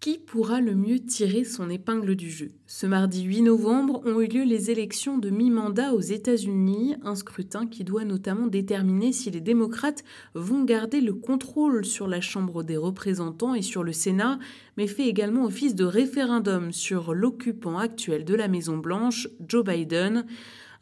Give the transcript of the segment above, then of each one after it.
Qui pourra le mieux tirer son épingle du jeu? Ce mardi 8 novembre ont eu lieu les élections de mi-mandat aux États-Unis, un scrutin qui doit notamment déterminer si les démocrates vont garder le contrôle sur la Chambre des représentants et sur le Sénat, mais fait également office de référendum sur l'occupant actuel de la Maison-Blanche, Joe Biden.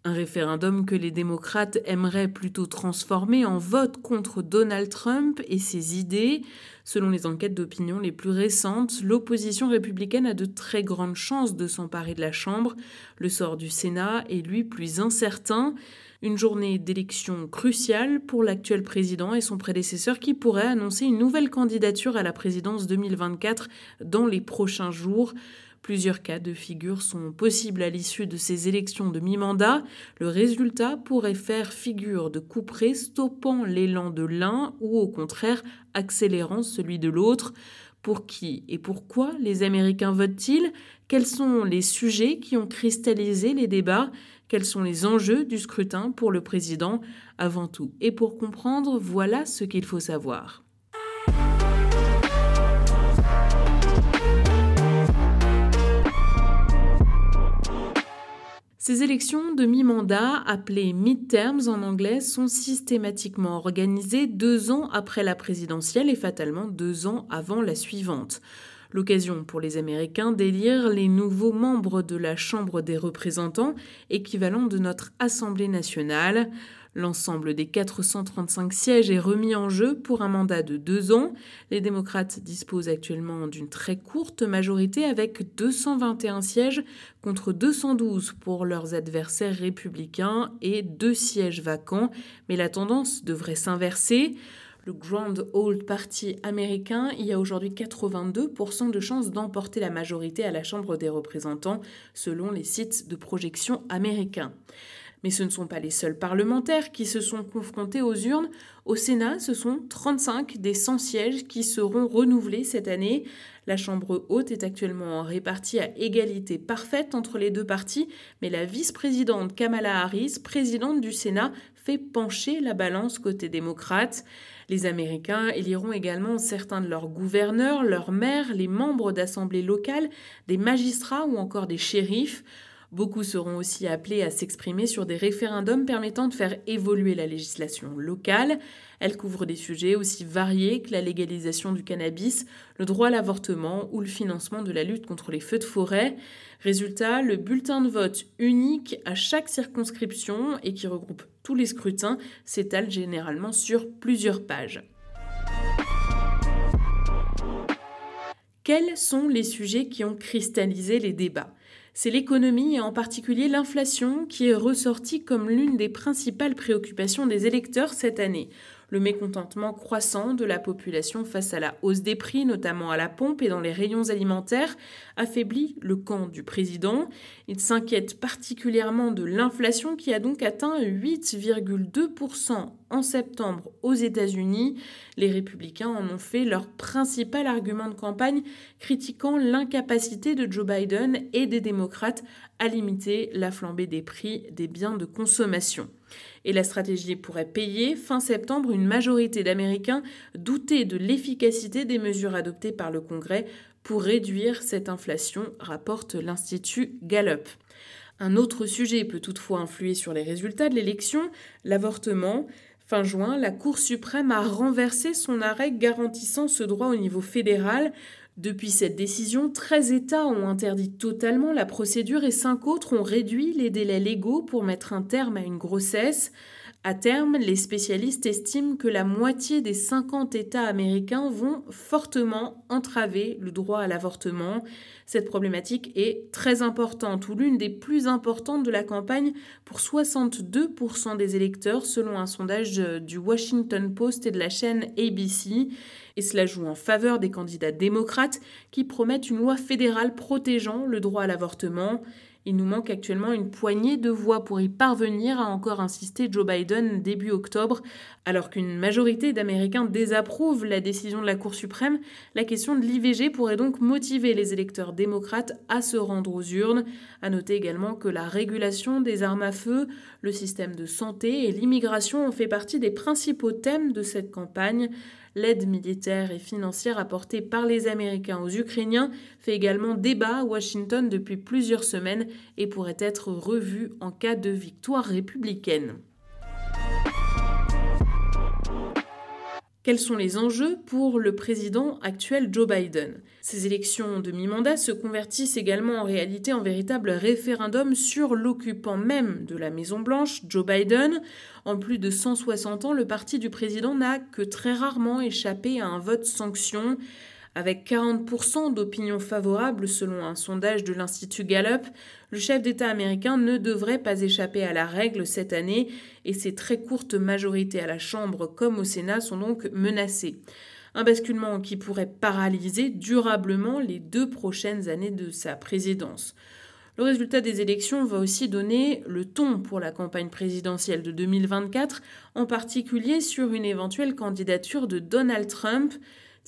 Un référendum que les démocrates aimeraient plutôt transformer en vote contre Donald Trump et ses idées. Selon les enquêtes d'opinion les plus récentes, l'opposition républicaine a de très grandes chances de s'emparer de la Chambre. Le sort du Sénat est lui plus incertain. Une journée d'élection cruciale pour l'actuel président et son prédécesseur qui pourrait annoncer une nouvelle candidature à la présidence 2024 dans les prochains jours. Plusieurs cas de figure sont possibles à l'issue de ces élections de mi-mandat. Le résultat pourrait faire figure de couperet stoppant l'élan de l'un ou au contraire accélérant celui de l'autre. Pour qui et pourquoi les Américains votent-ils? Quels sont les sujets qui ont cristallisé les débats? Quels sont les enjeux du scrutin pour le président? Avant tout, et pour comprendre, voilà ce qu'il faut savoir. Ces élections de mi-mandat, appelées midterms en anglais, sont systématiquement organisées deux ans après la présidentielle et fatalement deux ans avant la suivante. L'occasion pour les Américains d'élire les nouveaux membres de la Chambre des représentants, équivalent de notre Assemblée nationale. L'ensemble des 435 sièges est remis en jeu pour un mandat de deux ans. Les démocrates disposent actuellement d'une très courte majorité avec 221 sièges contre 212 pour leurs adversaires républicains et deux sièges vacants. Mais la tendance devrait s'inverser. Le Grand Old Party américain y a aujourd'hui 82% de chances d'emporter la majorité à la Chambre des représentants selon les sites de projection américains. Mais ce ne sont pas les seuls parlementaires qui se sont confrontés aux urnes. Au Sénat, ce sont 35 des 100 sièges qui seront renouvelés cette année. La Chambre haute est actuellement répartie à égalité parfaite entre les deux partis, mais la vice-présidente Kamala Harris, présidente du Sénat, fait pencher la balance côté démocrate. Les Américains éliront également certains de leurs gouverneurs, leurs maires, les membres d'assemblées locales, des magistrats ou encore des shérifs. Beaucoup seront aussi appelés à s'exprimer sur des référendums permettant de faire évoluer la législation locale. Elle couvre des sujets aussi variés que la légalisation du cannabis, le droit à l'avortement ou le financement de la lutte contre les feux de forêt. Résultat, le bulletin de vote unique à chaque circonscription et qui regroupe tous les scrutins s'étale généralement sur plusieurs pages. Quels sont les sujets qui ont cristallisé les débats? C'est l'économie et en particulier l'inflation qui est ressortie comme l'une des principales préoccupations des électeurs cette année le mécontentement croissant de la population face à la hausse des prix, notamment à la pompe et dans les rayons alimentaires, affaiblit le camp du président. Il s'inquiète particulièrement de l'inflation qui a donc atteint 8,2% en septembre aux États-Unis. Les républicains en ont fait leur principal argument de campagne, critiquant l'incapacité de Joe Biden et des démocrates à limiter la flambée des prix des biens de consommation. Et la stratégie pourrait payer. Fin septembre, une majorité d'Américains doutaient de l'efficacité des mesures adoptées par le Congrès pour réduire cette inflation, rapporte l'Institut Gallup. Un autre sujet peut toutefois influer sur les résultats de l'élection, l'avortement. Fin juin, la Cour suprême a renversé son arrêt garantissant ce droit au niveau fédéral. Depuis cette décision, 13 États ont interdit totalement la procédure et 5 autres ont réduit les délais légaux pour mettre un terme à une grossesse. À terme, les spécialistes estiment que la moitié des 50 États américains vont fortement entraver le droit à l'avortement. Cette problématique est très importante ou l'une des plus importantes de la campagne pour 62% des électeurs selon un sondage du Washington Post et de la chaîne ABC. Et cela joue en faveur des candidats démocrates qui promettent une loi fédérale protégeant le droit à l'avortement. Il nous manque actuellement une poignée de voix pour y parvenir, a encore insisté Joe Biden début octobre. Alors qu'une majorité d'Américains désapprouvent la décision de la Cour suprême, la question de l'IVG pourrait donc motiver les électeurs démocrates à se rendre aux urnes. À noter également que la régulation des armes à feu, le système de santé et l'immigration ont fait partie des principaux thèmes de cette campagne. L'aide militaire et financière apportée par les Américains aux Ukrainiens fait également débat à Washington depuis plusieurs semaines et pourrait être revue en cas de victoire républicaine. Quels sont les enjeux pour le président actuel Joe Biden? Ces élections de mi-mandat se convertissent également en réalité en véritable référendum sur l'occupant même de la Maison-Blanche, Joe Biden. En plus de 160 ans, le parti du président n'a que très rarement échappé à un vote sanction. Avec 40% d'opinion favorable selon un sondage de l'Institut Gallup, le chef d'État américain ne devrait pas échapper à la règle cette année et ses très courtes majorités à la Chambre comme au Sénat sont donc menacées. Un basculement qui pourrait paralyser durablement les deux prochaines années de sa présidence. Le résultat des élections va aussi donner le ton pour la campagne présidentielle de 2024, en particulier sur une éventuelle candidature de Donald Trump.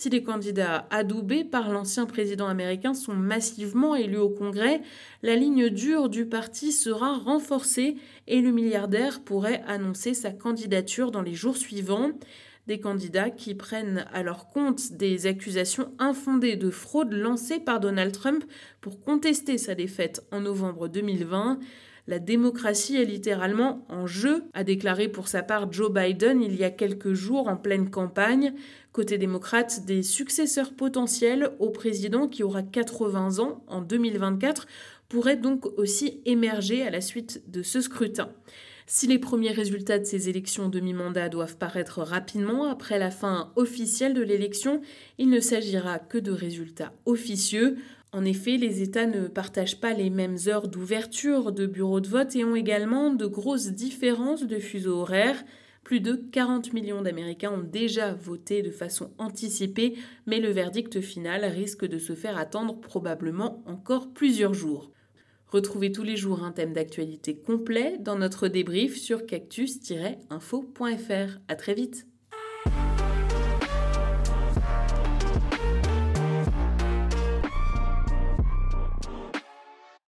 Si les candidats adoubés par l'ancien président américain sont massivement élus au Congrès, la ligne dure du parti sera renforcée et le milliardaire pourrait annoncer sa candidature dans les jours suivants. Des candidats qui prennent à leur compte des accusations infondées de fraude lancées par Donald Trump pour contester sa défaite en novembre 2020. La démocratie est littéralement en jeu, a déclaré pour sa part Joe Biden il y a quelques jours en pleine campagne. Côté démocrate, des successeurs potentiels au président qui aura 80 ans en 2024 pourraient donc aussi émerger à la suite de ce scrutin. Si les premiers résultats de ces élections demi-mandat doivent paraître rapidement après la fin officielle de l'élection, il ne s'agira que de résultats officieux. En effet, les États ne partagent pas les mêmes heures d'ouverture de bureaux de vote et ont également de grosses différences de fuseaux horaires. Plus de 40 millions d'Américains ont déjà voté de façon anticipée, mais le verdict final risque de se faire attendre probablement encore plusieurs jours. Retrouvez tous les jours un thème d'actualité complet dans notre débrief sur cactus-info.fr. À très vite!